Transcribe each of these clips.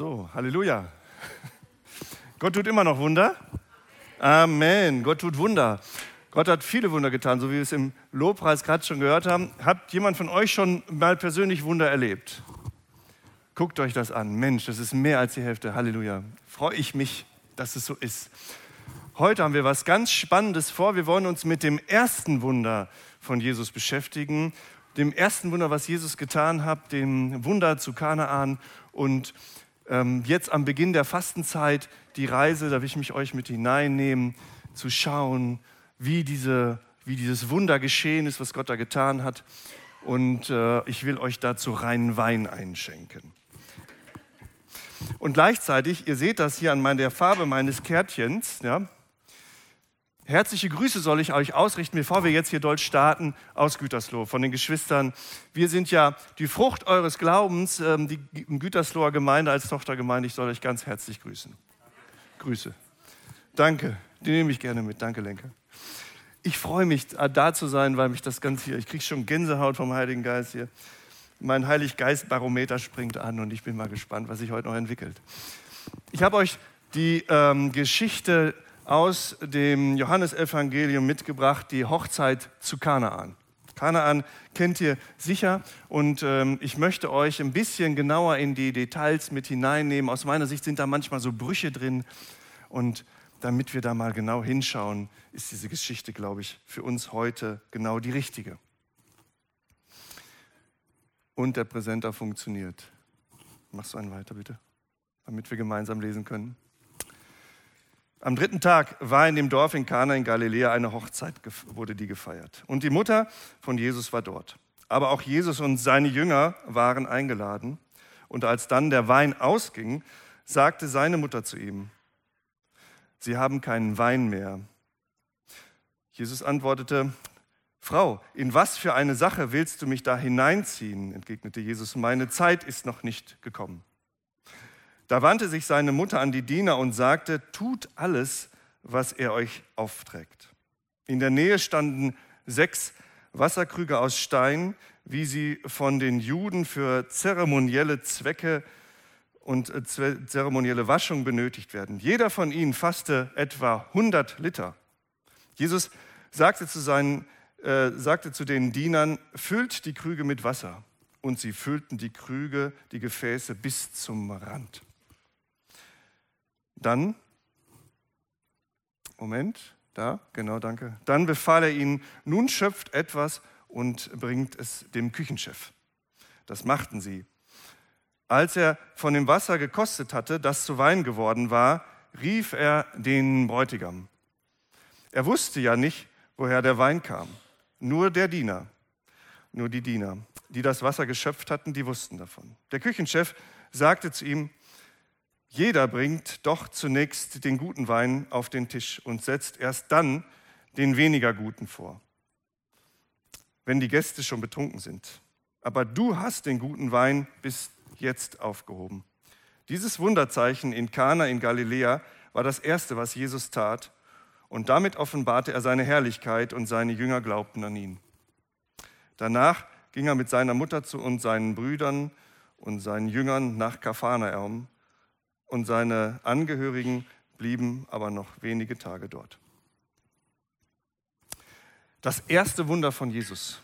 So, Halleluja. Gott tut immer noch Wunder. Amen. Gott tut Wunder. Gott hat viele Wunder getan, so wie wir es im Lobpreis gerade schon gehört haben. Hat jemand von euch schon mal persönlich Wunder erlebt? Guckt euch das an. Mensch, das ist mehr als die Hälfte. Halleluja. Freue ich mich, dass es so ist. Heute haben wir was ganz Spannendes vor. Wir wollen uns mit dem ersten Wunder von Jesus beschäftigen. Dem ersten Wunder, was Jesus getan hat, dem Wunder zu Kanaan. Und jetzt am Beginn der Fastenzeit die Reise, da will ich mich euch mit hineinnehmen, zu schauen, wie, diese, wie dieses Wunder geschehen ist, was Gott da getan hat. Und äh, ich will euch dazu reinen Wein einschenken. Und gleichzeitig, ihr seht das hier an der Farbe meines Kärtchens, ja, Herzliche Grüße soll ich euch ausrichten, bevor wir jetzt hier dort starten, aus Gütersloh, von den Geschwistern. Wir sind ja die Frucht eures Glaubens, ähm, die Gütersloher Gemeinde als Tochtergemeinde. Ich soll euch ganz herzlich grüßen. Grüße. Danke, die nehme ich gerne mit. Danke, Lenke. Ich freue mich, äh, da zu sein, weil mich das Ganze hier, ich kriege schon Gänsehaut vom Heiligen Geist hier. Mein Heiliggeist-Barometer springt an und ich bin mal gespannt, was sich heute noch entwickelt. Ich habe euch die ähm, Geschichte aus dem Johannesevangelium mitgebracht, die Hochzeit zu Kanaan. Kanaan kennt ihr sicher und ähm, ich möchte euch ein bisschen genauer in die Details mit hineinnehmen. Aus meiner Sicht sind da manchmal so Brüche drin und damit wir da mal genau hinschauen, ist diese Geschichte, glaube ich, für uns heute genau die richtige. Und der Präsenter funktioniert. Machst du einen weiter, bitte, damit wir gemeinsam lesen können. Am dritten Tag war in dem Dorf in Kana in Galiläa eine Hochzeit, wurde die gefeiert. Und die Mutter von Jesus war dort. Aber auch Jesus und seine Jünger waren eingeladen. Und als dann der Wein ausging, sagte seine Mutter zu ihm, Sie haben keinen Wein mehr. Jesus antwortete, Frau, in was für eine Sache willst du mich da hineinziehen? entgegnete Jesus, meine Zeit ist noch nicht gekommen. Da wandte sich seine Mutter an die Diener und sagte, tut alles, was er euch aufträgt. In der Nähe standen sechs Wasserkrüge aus Stein, wie sie von den Juden für zeremonielle Zwecke und äh, zeremonielle Waschung benötigt werden. Jeder von ihnen fasste etwa 100 Liter. Jesus sagte zu, seinen, äh, sagte zu den Dienern, füllt die Krüge mit Wasser. Und sie füllten die Krüge, die Gefäße bis zum Rand. Dann, Moment, da, genau, danke. Dann befahl er ihnen, nun schöpft etwas und bringt es dem Küchenchef. Das machten sie. Als er von dem Wasser gekostet hatte, das zu Wein geworden war, rief er den Bräutigam. Er wusste ja nicht, woher der Wein kam. Nur der Diener, nur die Diener, die das Wasser geschöpft hatten, die wussten davon. Der Küchenchef sagte zu ihm, jeder bringt doch zunächst den guten Wein auf den Tisch und setzt erst dann den weniger guten vor, wenn die Gäste schon betrunken sind. Aber du hast den guten Wein bis jetzt aufgehoben. Dieses Wunderzeichen in Kana in Galiläa war das erste, was Jesus tat, und damit offenbarte er seine Herrlichkeit und seine Jünger glaubten an ihn. Danach ging er mit seiner Mutter zu und seinen Brüdern und seinen Jüngern nach Kapharnaum und seine Angehörigen blieben aber noch wenige Tage dort. Das erste Wunder von Jesus,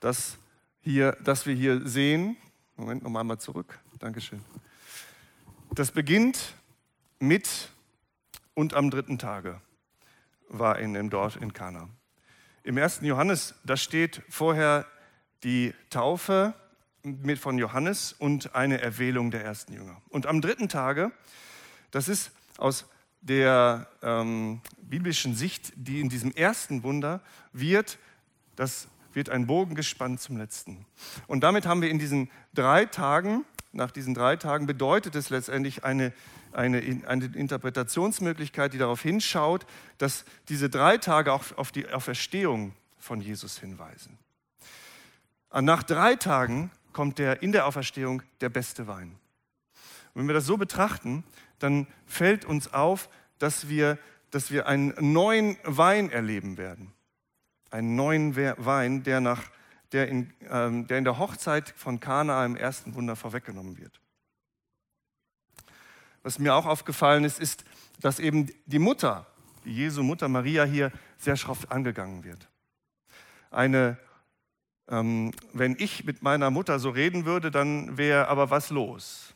das, hier, das wir hier sehen, Moment, noch einmal zurück, Dankeschön. Das beginnt mit und am dritten Tage war in dem Dorf in Kana. Im ersten Johannes, da steht vorher die Taufe mit von Johannes und eine Erwählung der ersten Jünger. Und am dritten Tage, das ist aus der ähm, biblischen Sicht, die in diesem ersten Wunder wird, das wird ein Bogen gespannt zum letzten. Und damit haben wir in diesen drei Tagen, nach diesen drei Tagen bedeutet es letztendlich eine, eine, eine Interpretationsmöglichkeit, die darauf hinschaut, dass diese drei Tage auch auf die Auferstehung von Jesus hinweisen. Nach drei Tagen kommt der in der Auferstehung der beste Wein. Und wenn wir das so betrachten, dann fällt uns auf, dass wir, dass wir einen neuen Wein erleben werden. Einen neuen Wein, der, nach, der, in, ähm, der in der Hochzeit von Kana im ersten Wunder vorweggenommen wird. was mir auch aufgefallen ist, ist, dass eben die Mutter, die Jesu Mutter Maria hier sehr schroff angegangen wird. Eine, ähm, wenn ich mit meiner Mutter so reden würde, dann wäre aber was los.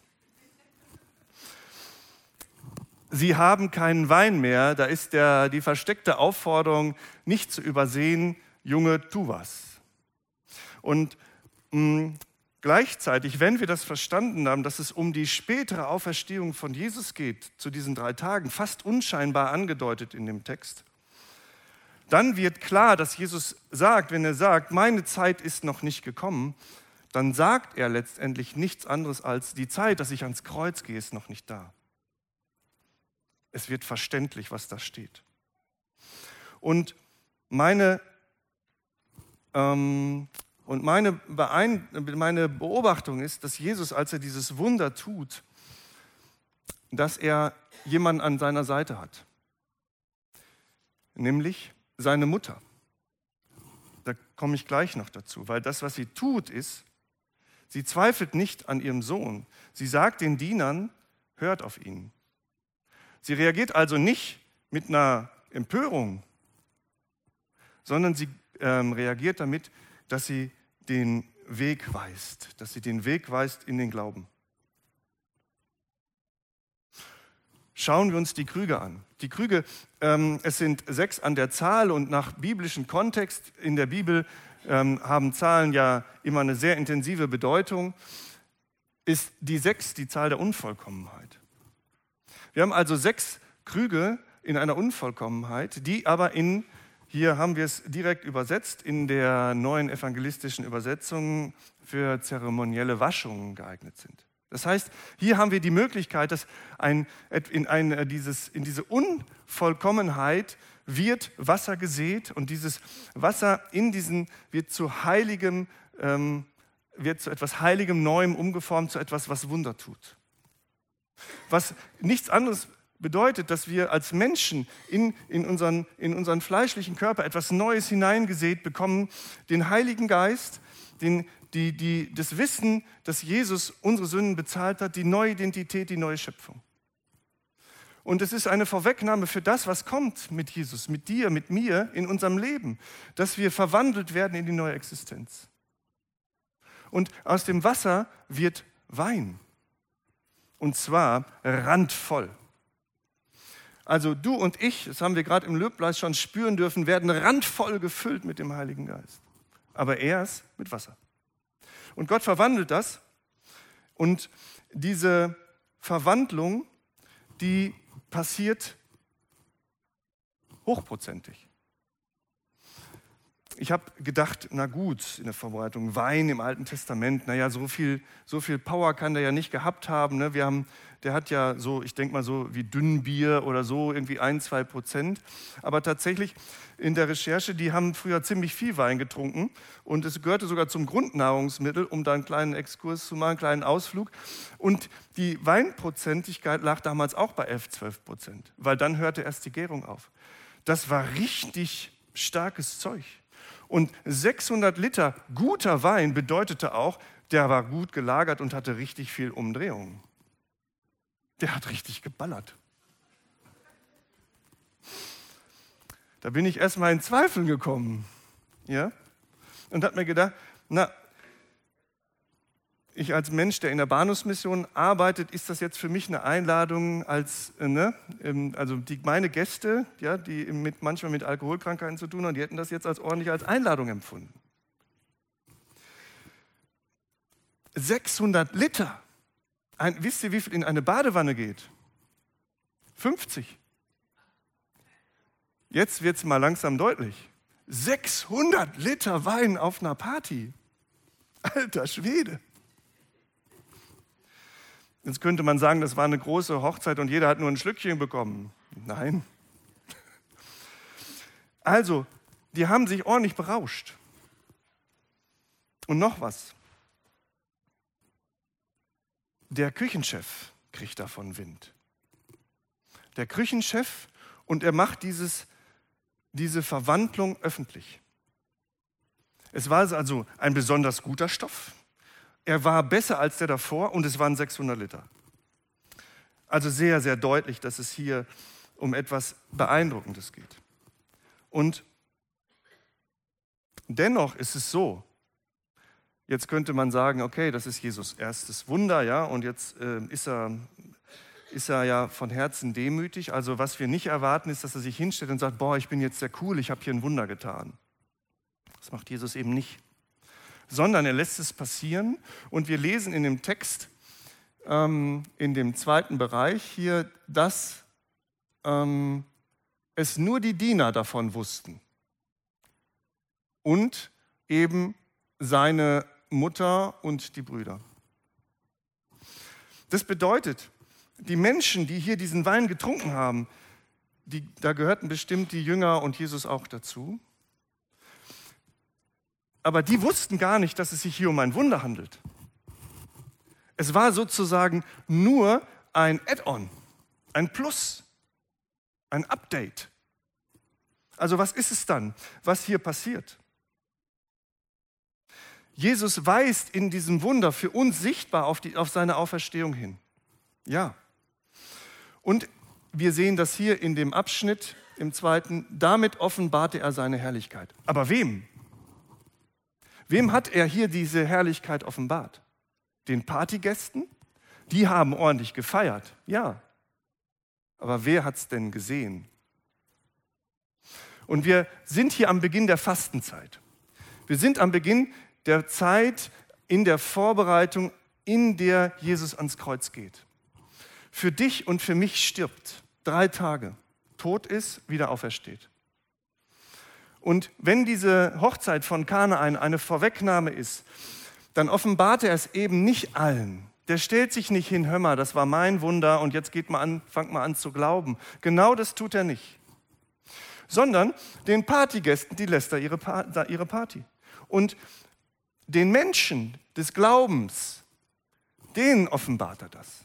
Sie haben keinen Wein mehr, da ist der, die versteckte Aufforderung nicht zu übersehen, Junge, tu was. Und mh, mm, Gleichzeitig, wenn wir das verstanden haben, dass es um die spätere Auferstehung von Jesus geht, zu diesen drei Tagen, fast unscheinbar angedeutet in dem Text, dann wird klar, dass Jesus sagt, wenn er sagt, meine Zeit ist noch nicht gekommen, dann sagt er letztendlich nichts anderes als, die Zeit, dass ich ans Kreuz gehe, ist noch nicht da. Es wird verständlich, was da steht. Und meine ähm, und meine, Beein meine Beobachtung ist, dass Jesus, als er dieses Wunder tut, dass er jemanden an seiner Seite hat, nämlich seine Mutter. Da komme ich gleich noch dazu, weil das, was sie tut, ist, sie zweifelt nicht an ihrem Sohn. Sie sagt den Dienern, hört auf ihn. Sie reagiert also nicht mit einer Empörung, sondern sie ähm, reagiert damit, dass sie den Weg weist, dass sie den Weg weist in den Glauben. Schauen wir uns die Krüge an. Die Krüge, ähm, es sind sechs an der Zahl und nach biblischem Kontext in der Bibel ähm, haben Zahlen ja immer eine sehr intensive Bedeutung, ist die sechs die Zahl der Unvollkommenheit. Wir haben also sechs Krüge in einer Unvollkommenheit, die aber in hier haben wir es direkt übersetzt in der neuen evangelistischen Übersetzung für zeremonielle Waschungen geeignet sind. Das heißt, hier haben wir die Möglichkeit, dass ein, in, ein, äh, dieses, in diese Unvollkommenheit wird Wasser gesät und dieses Wasser in diesen wird zu heiligem, ähm, wird zu etwas Heiligem Neuem umgeformt, zu etwas, was Wunder tut. Was nichts anderes bedeutet, dass wir als Menschen in, in, unseren, in unseren fleischlichen Körper etwas Neues hineingesät bekommen, den Heiligen Geist, den, die, die, das Wissen, dass Jesus unsere Sünden bezahlt hat, die neue Identität, die neue Schöpfung. Und es ist eine Vorwegnahme für das, was kommt mit Jesus, mit dir, mit mir in unserem Leben, dass wir verwandelt werden in die neue Existenz. Und aus dem Wasser wird Wein. Und zwar randvoll. Also du und ich, das haben wir gerade im Löbleis schon spüren dürfen, werden randvoll gefüllt mit dem Heiligen Geist. Aber erst mit Wasser. Und Gott verwandelt das. Und diese Verwandlung, die passiert hochprozentig ich habe gedacht, na gut, in der Vorbereitung, Wein im Alten Testament, naja, so viel, so viel Power kann der ja nicht gehabt haben. Ne? Wir haben. Der hat ja so, ich denke mal so wie Dünnbier oder so, irgendwie ein, zwei Prozent. Aber tatsächlich in der Recherche, die haben früher ziemlich viel Wein getrunken und es gehörte sogar zum Grundnahrungsmittel, um da einen kleinen Exkurs zu machen, einen kleinen Ausflug. Und die Weinprozentigkeit lag damals auch bei 11, 12 Prozent, weil dann hörte erst die Gärung auf. Das war richtig starkes Zeug. Und 600 Liter guter Wein bedeutete auch, der war gut gelagert und hatte richtig viel Umdrehung. Der hat richtig geballert. Da bin ich erstmal in Zweifel gekommen. Ja? Und habe mir gedacht, na, ich als Mensch, der in der Bahnhofsmission arbeitet, ist das jetzt für mich eine Einladung als, äh, ne, also die, meine Gäste, ja, die mit, manchmal mit Alkoholkrankheiten zu tun haben, die hätten das jetzt als ordentlich als Einladung empfunden. 600 Liter. Ein, wisst ihr, wie viel in eine Badewanne geht? 50. Jetzt wird es mal langsam deutlich. 600 Liter Wein auf einer Party. Alter Schwede. Jetzt könnte man sagen, das war eine große Hochzeit und jeder hat nur ein Schlückchen bekommen. Nein. Also, die haben sich ordentlich berauscht. Und noch was. Der Küchenchef kriegt davon Wind. Der Küchenchef und er macht dieses, diese Verwandlung öffentlich. Es war also ein besonders guter Stoff. Er war besser als der davor und es waren 600 Liter. Also sehr, sehr deutlich, dass es hier um etwas Beeindruckendes geht. Und dennoch ist es so, jetzt könnte man sagen, okay, das ist Jesus erstes Wunder, ja, und jetzt äh, ist, er, ist er ja von Herzen demütig. Also was wir nicht erwarten, ist, dass er sich hinstellt und sagt, boah, ich bin jetzt sehr cool, ich habe hier ein Wunder getan. Das macht Jesus eben nicht. Sondern er lässt es passieren und wir lesen in dem Text, ähm, in dem zweiten Bereich hier, dass ähm, es nur die Diener davon wussten und eben seine Mutter und die Brüder. Das bedeutet, die Menschen, die hier diesen Wein getrunken haben, die, da gehörten bestimmt die Jünger und Jesus auch dazu. Aber die wussten gar nicht, dass es sich hier um ein Wunder handelt. Es war sozusagen nur ein Add-on, ein Plus, ein Update. Also was ist es dann, was hier passiert? Jesus weist in diesem Wunder für uns sichtbar auf, die, auf seine Auferstehung hin. Ja. Und wir sehen das hier in dem Abschnitt im zweiten, damit offenbarte er seine Herrlichkeit. Aber wem? Wem hat er hier diese Herrlichkeit offenbart? Den Partygästen? Die haben ordentlich gefeiert, ja. Aber wer hat es denn gesehen? Und wir sind hier am Beginn der Fastenzeit. Wir sind am Beginn der Zeit in der Vorbereitung, in der Jesus ans Kreuz geht. Für dich und für mich stirbt drei Tage, tot ist, wieder aufersteht. Und wenn diese Hochzeit von Kanaan eine Vorwegnahme ist, dann offenbart er es eben nicht allen. Der stellt sich nicht hin, hör mal, das war mein Wunder und jetzt geht mal an, fangt mal an zu glauben. Genau das tut er nicht. Sondern den Partygästen, die lässt er ihre, Party. Und den Menschen des Glaubens, denen offenbart er das.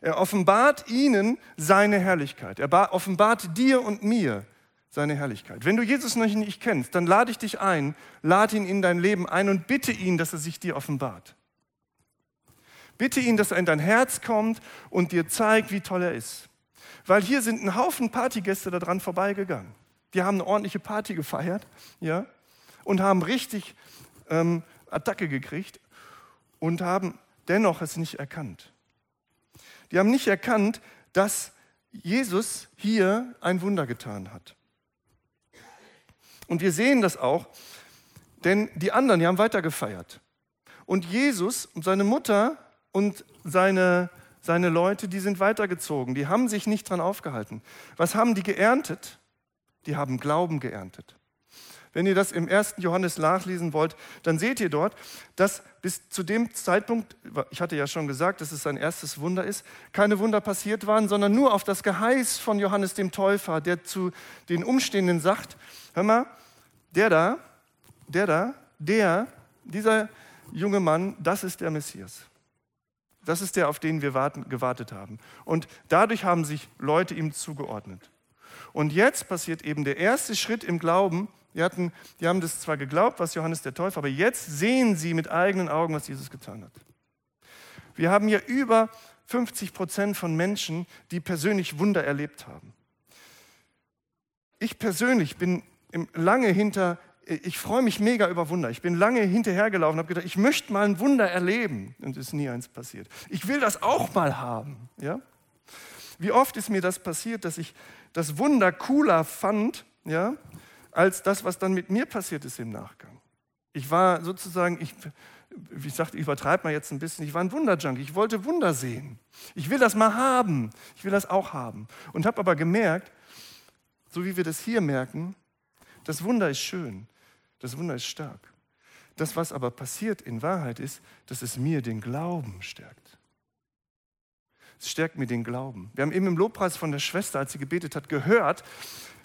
Er offenbart ihnen seine Herrlichkeit. Er offenbart dir und mir seine Herrlichkeit. Wenn du Jesus noch nicht kennst, dann lade ich dich ein, lade ihn in dein Leben ein und bitte ihn, dass er sich dir offenbart. Bitte ihn, dass er in dein Herz kommt und dir zeigt, wie toll er ist. Weil hier sind ein Haufen Partygäste daran vorbeigegangen. Die haben eine ordentliche Party gefeiert, ja, und haben richtig ähm, Attacke gekriegt und haben dennoch es nicht erkannt. Die haben nicht erkannt, dass Jesus hier ein Wunder getan hat. Und wir sehen das auch, denn die anderen, die haben weiter gefeiert. Und Jesus und seine Mutter und seine, seine Leute, die sind weitergezogen. Die haben sich nicht dran aufgehalten. Was haben die geerntet? Die haben Glauben geerntet. Wenn ihr das im 1. Johannes nachlesen wollt, dann seht ihr dort, dass bis zu dem Zeitpunkt, ich hatte ja schon gesagt, dass es sein erstes Wunder ist, keine Wunder passiert waren, sondern nur auf das Geheiß von Johannes dem Täufer, der zu den Umstehenden sagt, hör mal, der da, der da, der, dieser junge Mann, das ist der Messias. Das ist der, auf den wir warten, gewartet haben. Und dadurch haben sich Leute ihm zugeordnet. Und jetzt passiert eben der erste Schritt im Glauben, die, hatten, die haben das zwar geglaubt, was Johannes der Täufer, aber jetzt sehen sie mit eigenen Augen, was Jesus getan hat. Wir haben hier über 50 Prozent von Menschen, die persönlich Wunder erlebt haben. Ich persönlich bin lange hinter, ich freue mich mega über Wunder. Ich bin lange hinterhergelaufen habe gedacht, ich möchte mal ein Wunder erleben. Und es ist nie eins passiert. Ich will das auch mal haben. Ja? Wie oft ist mir das passiert, dass ich das Wunder cooler fand, ja, als das, was dann mit mir passiert ist im Nachgang. Ich war sozusagen, ich, ich sagte, ich übertreibe mal jetzt ein bisschen, ich war ein Wunderjunkie, ich wollte Wunder sehen. Ich will das mal haben, ich will das auch haben. Und habe aber gemerkt, so wie wir das hier merken, das Wunder ist schön, das Wunder ist stark. Das, was aber passiert in Wahrheit ist, dass es mir den Glauben stärkt. Es stärkt mir den Glauben. Wir haben eben im Lobpreis von der Schwester, als sie gebetet hat, gehört,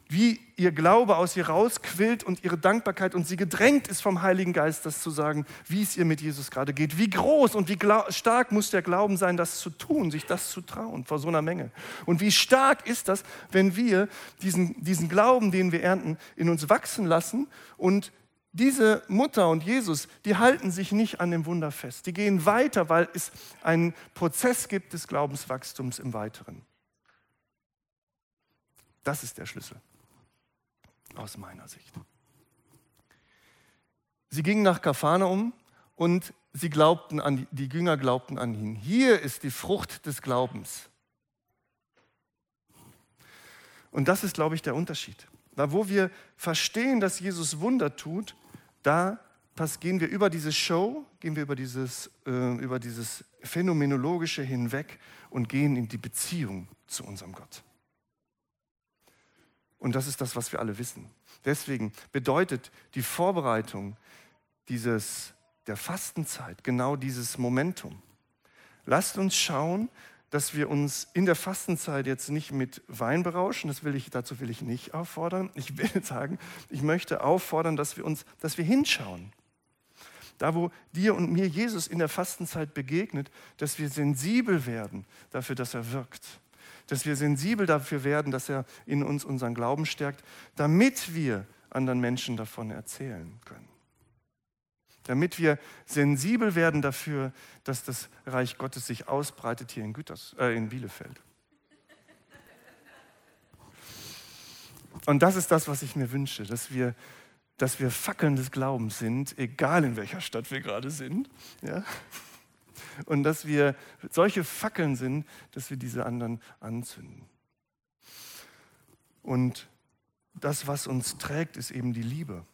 wie ihr Glaube aus ihr rausquillt und ihre Dankbarkeit und sie gedrängt ist vom Heiligen Geist, das zu sagen, wie es ihr mit Jesus gerade geht. Wie groß und wie stark muss der Glauben sein, das zu tun, sich das zu trauen vor so einer Menge. Und wie stark ist das, wenn wir diesen, diesen Glauben, den wir ernten, in uns wachsen lassen und diese Mutter und Jesus, die halten sich nicht an dem Wunder fest. Die gehen weiter, weil es einen Prozess gibt des Glaubenswachstums im Weiteren. Das ist der Schlüssel aus meiner Sicht. Sie gingen nach Kapharnaum und sie glaubten an, die Jünger glaubten an ihn. Hier ist die Frucht des Glaubens. Und das ist, glaube ich, der Unterschied. Da, wo wir verstehen, dass Jesus Wunder tut, da gehen wir über diese Show, gehen wir über dieses, äh, über dieses Phänomenologische hinweg und gehen in die Beziehung zu unserem Gott. Und das ist das, was wir alle wissen. Deswegen bedeutet die Vorbereitung dieses, der Fastenzeit genau dieses Momentum. Lasst uns schauen, dass wir uns in der Fastenzeit jetzt nicht mit Wein berauschen, das will ich, dazu will ich nicht auffordern. Ich will sagen, ich möchte auffordern, dass wir uns, dass wir hinschauen. Da, wo dir und mir Jesus in der Fastenzeit begegnet, dass wir sensibel werden dafür, dass er wirkt. Dass wir sensibel dafür werden, dass er in uns unseren Glauben stärkt, damit wir anderen Menschen davon erzählen können damit wir sensibel werden dafür, dass das Reich Gottes sich ausbreitet hier in, Güters, äh, in Bielefeld. Und das ist das, was ich mir wünsche, dass wir, dass wir Fackeln des Glaubens sind, egal in welcher Stadt wir gerade sind. Ja? Und dass wir solche Fackeln sind, dass wir diese anderen anzünden. Und das, was uns trägt, ist eben die Liebe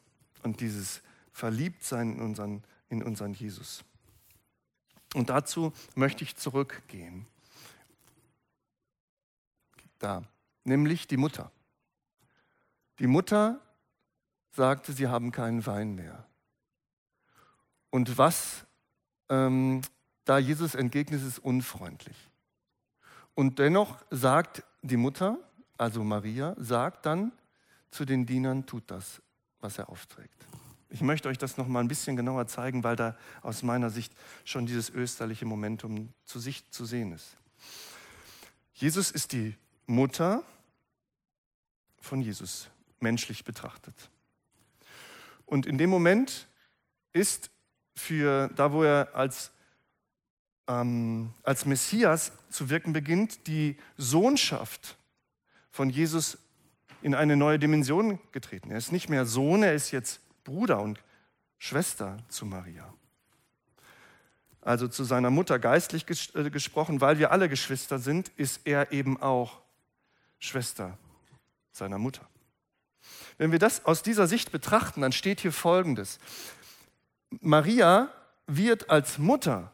und dieses verliebt sein in unseren, in unseren Jesus. Und dazu möchte ich zurückgehen. Da, nämlich die Mutter. Die Mutter sagte, sie haben keinen Wein mehr. Und was ähm, da Jesus entgegnet, ist unfreundlich. Und dennoch sagt die Mutter, also Maria, sagt dann zu den Dienern, tut das, was er aufträgt. Ich möchte euch das noch mal ein bisschen genauer zeigen, weil da aus meiner Sicht schon dieses österliche Momentum zu Sicht zu sehen ist. Jesus ist die Mutter von Jesus, menschlich betrachtet. Und in dem Moment ist für, da wo er als, ähm, als Messias zu wirken beginnt, die Sohnschaft von Jesus in eine neue Dimension getreten. Er ist nicht mehr Sohn, er ist jetzt Bruder und Schwester zu Maria. Also zu seiner Mutter geistlich ges äh, gesprochen, weil wir alle Geschwister sind, ist er eben auch Schwester seiner Mutter. Wenn wir das aus dieser Sicht betrachten, dann steht hier Folgendes. Maria wird als Mutter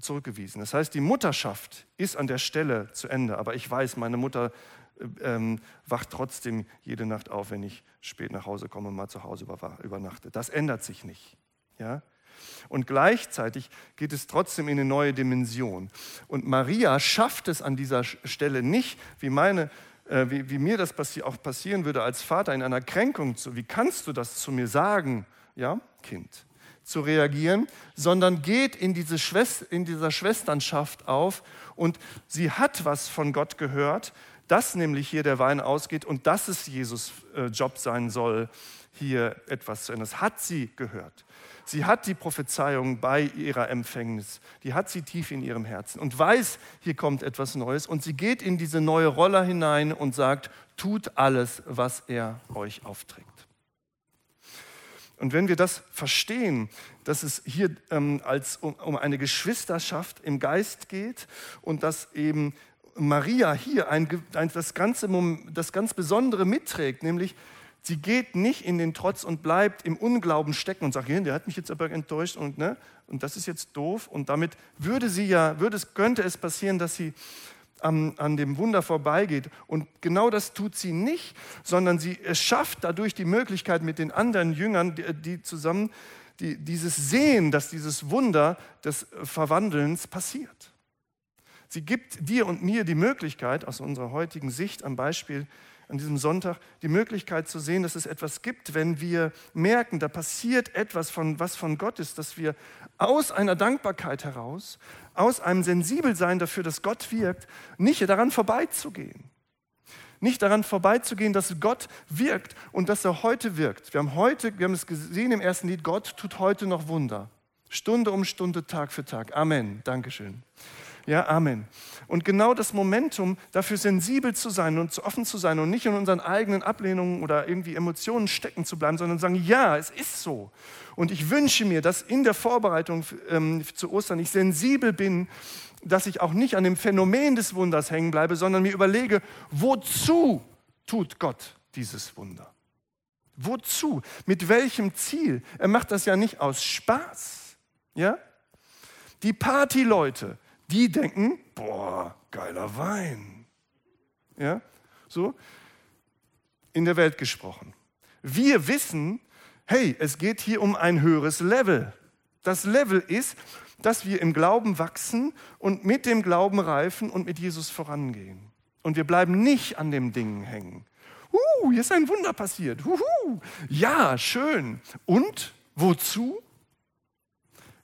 zurückgewiesen. Das heißt, die Mutterschaft ist an der Stelle zu Ende. Aber ich weiß, meine Mutter ähm, wacht trotzdem jede Nacht auf, wenn ich spät nach Hause komme und mal zu Hause übernachte. Das ändert sich nicht. Ja? Und gleichzeitig geht es trotzdem in eine neue Dimension. Und Maria schafft es an dieser Stelle nicht, wie, meine, äh, wie, wie, mir das passi auch passieren würde als Vater in einer Kränkung zu, wie kannst du das zu mir sagen, ja, Kind, zu reagieren, sondern geht in, diese Schwester, in dieser Schwesternschaft auf und sie hat was von Gott gehört, dass nämlich hier der Wein ausgeht und dass es Jesus äh, Job sein soll, hier etwas zu ändern. Das hat sie gehört. Sie hat die Prophezeiung bei ihrer Empfängnis, die hat sie tief in ihrem Herzen und weiß, hier kommt etwas Neues. Und sie geht in diese neue Rolle hinein und sagt, tut alles, was er euch aufträgt. Und wenn wir das verstehen, dass es hier ähm, als um, um eine Geschwisterschaft im Geist geht und dass eben Maria hier ein, ein, das, ganze, das ganz Besondere mitträgt, nämlich sie geht nicht in den Trotz und bleibt im Unglauben stecken und sagt, der hat mich jetzt aber enttäuscht und, ne, und das ist jetzt doof. Und damit würde sie ja, würde es, könnte es passieren, dass sie an, an dem Wunder vorbeigeht. Und genau das tut sie nicht, sondern sie schafft dadurch die Möglichkeit mit den anderen Jüngern, die, die zusammen die, dieses Sehen, dass dieses Wunder des Verwandelns passiert. Sie gibt dir und mir die Möglichkeit, aus unserer heutigen Sicht am Beispiel an diesem Sonntag, die Möglichkeit zu sehen, dass es etwas gibt, wenn wir merken, da passiert etwas, von, was von Gott ist, dass wir aus einer Dankbarkeit heraus, aus einem Sensibelsein dafür, dass Gott wirkt, nicht daran vorbeizugehen. nicht daran vorbeizugehen, dass Gott wirkt und dass er heute wirkt. Wir haben heute, wir haben es gesehen im ersten Lied, Gott tut heute noch Wunder. Stunde um Stunde, Tag für Tag. Amen. Dankeschön. Ja, Amen. Und genau das Momentum, dafür sensibel zu sein und offen zu sein und nicht in unseren eigenen Ablehnungen oder irgendwie Emotionen stecken zu bleiben, sondern sagen, ja, es ist so. Und ich wünsche mir, dass in der Vorbereitung ähm, zu Ostern ich sensibel bin, dass ich auch nicht an dem Phänomen des Wunders hängen bleibe, sondern mir überlege, wozu tut Gott dieses Wunder? Wozu? Mit welchem Ziel? Er macht das ja nicht aus Spaß. Ja? Die Partyleute, die denken, boah, geiler Wein. Ja, so in der Welt gesprochen. Wir wissen, hey, es geht hier um ein höheres Level. Das Level ist, dass wir im Glauben wachsen und mit dem Glauben reifen und mit Jesus vorangehen. Und wir bleiben nicht an dem Ding hängen. Uh, hier ist ein Wunder passiert. Uhu. Ja, schön. Und wozu?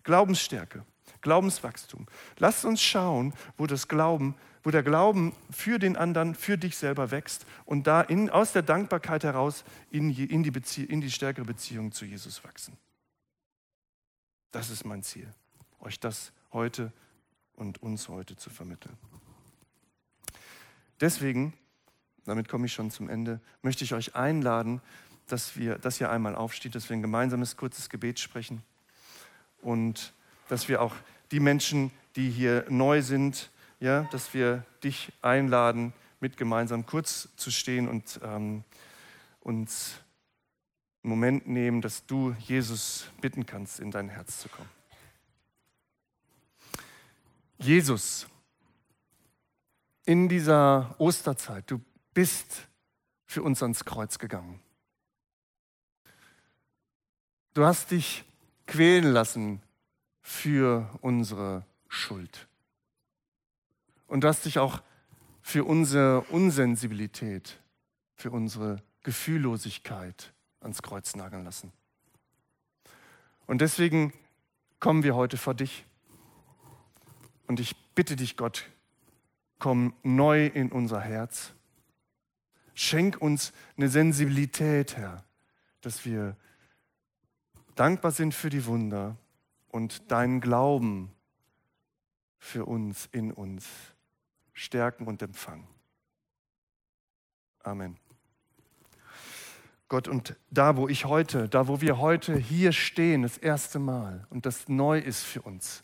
Glaubensstärke. Glaubenswachstum. Lasst uns schauen, wo das Glauben, wo der Glauben für den anderen, für dich selber wächst und da in, aus der Dankbarkeit heraus in, in, die in die stärkere Beziehung zu Jesus wachsen. Das ist mein Ziel, euch das heute und uns heute zu vermitteln. Deswegen, damit komme ich schon zum Ende, möchte ich euch einladen, dass, wir, dass ihr einmal aufsteht, dass wir ein gemeinsames kurzes Gebet sprechen und dass wir auch die Menschen, die hier neu sind, ja, dass wir dich einladen, mit gemeinsam kurz zu stehen und ähm, uns einen Moment nehmen, dass du Jesus bitten kannst, in dein Herz zu kommen. Jesus, in dieser Osterzeit, du bist für uns ans Kreuz gegangen. Du hast dich quälen lassen für unsere Schuld. Und du hast dich auch für unsere Unsensibilität, für unsere Gefühllosigkeit ans Kreuz nageln lassen. Und deswegen kommen wir heute vor dich. Und ich bitte dich, Gott, komm neu in unser Herz. Schenk uns eine Sensibilität, Herr, dass wir dankbar sind für die Wunder, und deinen Glauben für uns, in uns stärken und empfangen. Amen. Gott, und da, wo ich heute, da, wo wir heute hier stehen, das erste Mal und das neu ist für uns,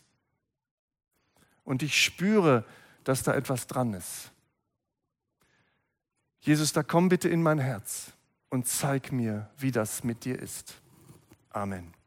und ich spüre, dass da etwas dran ist. Jesus, da komm bitte in mein Herz und zeig mir, wie das mit dir ist. Amen.